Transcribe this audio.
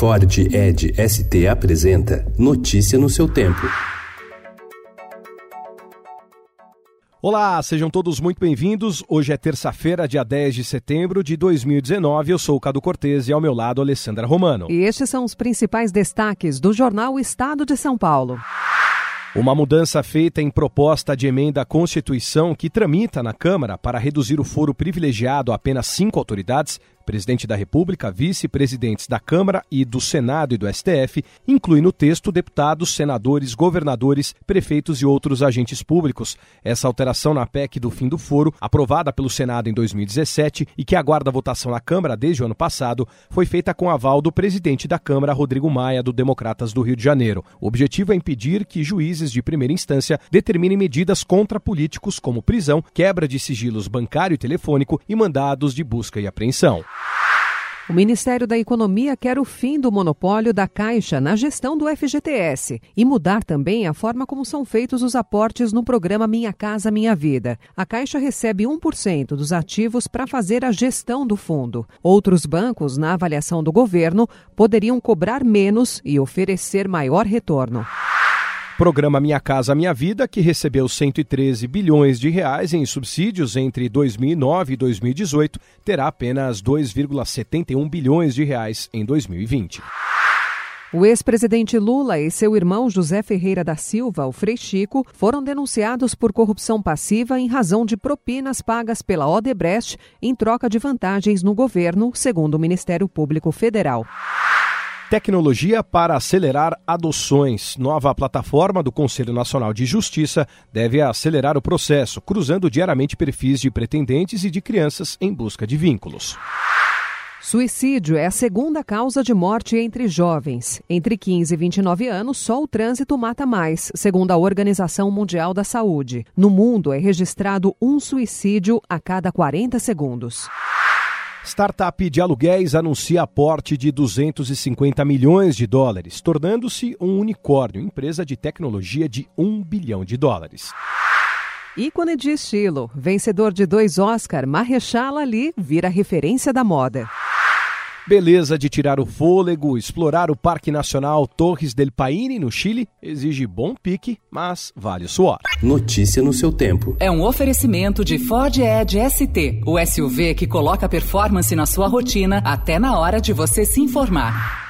Ford Ed ST apresenta Notícia no seu tempo. Olá, sejam todos muito bem-vindos. Hoje é terça-feira, dia 10 de setembro de 2019. Eu sou o Cado Cortez e ao meu lado, Alessandra Romano. E estes são os principais destaques do jornal Estado de São Paulo. Uma mudança feita em proposta de emenda à Constituição que tramita na Câmara para reduzir o foro privilegiado a apenas cinco autoridades presidente da República, vice-presidentes da Câmara e do Senado e do STF, inclui no texto deputados, senadores, governadores, prefeitos e outros agentes públicos. Essa alteração na PEC do fim do foro, aprovada pelo Senado em 2017 e que aguarda votação na Câmara desde o ano passado, foi feita com aval do presidente da Câmara, Rodrigo Maia, do Democratas do Rio de Janeiro. O objetivo é impedir que juízes de primeira instância determinem medidas contra políticos como prisão, quebra de sigilos bancário e telefônico e mandados de busca e apreensão. O Ministério da Economia quer o fim do monopólio da Caixa na gestão do FGTS e mudar também a forma como são feitos os aportes no programa Minha Casa Minha Vida. A Caixa recebe 1% dos ativos para fazer a gestão do fundo. Outros bancos, na avaliação do governo, poderiam cobrar menos e oferecer maior retorno. Programa Minha Casa Minha Vida, que recebeu 113 bilhões de reais em subsídios entre 2009 e 2018, terá apenas 2,71 bilhões de reais em 2020. O ex-presidente Lula e seu irmão José Ferreira da Silva, o Frei Chico, foram denunciados por corrupção passiva em razão de propinas pagas pela Odebrecht em troca de vantagens no governo, segundo o Ministério Público Federal. Tecnologia para acelerar adoções. Nova plataforma do Conselho Nacional de Justiça deve acelerar o processo, cruzando diariamente perfis de pretendentes e de crianças em busca de vínculos. Suicídio é a segunda causa de morte entre jovens. Entre 15 e 29 anos, só o trânsito mata mais, segundo a Organização Mundial da Saúde. No mundo, é registrado um suicídio a cada 40 segundos. Startup de aluguéis anuncia aporte de 250 milhões de dólares, tornando-se um unicórnio, empresa de tecnologia de 1 bilhão de dólares. Ícone de estilo, vencedor de dois Oscar, Marrechala Ali vira referência da moda. Beleza de tirar o fôlego, explorar o Parque Nacional Torres del Paine, no Chile, exige bom pique, mas vale o suor. Notícia no seu tempo. É um oferecimento de Ford Edge ST, o SUV que coloca performance na sua rotina até na hora de você se informar.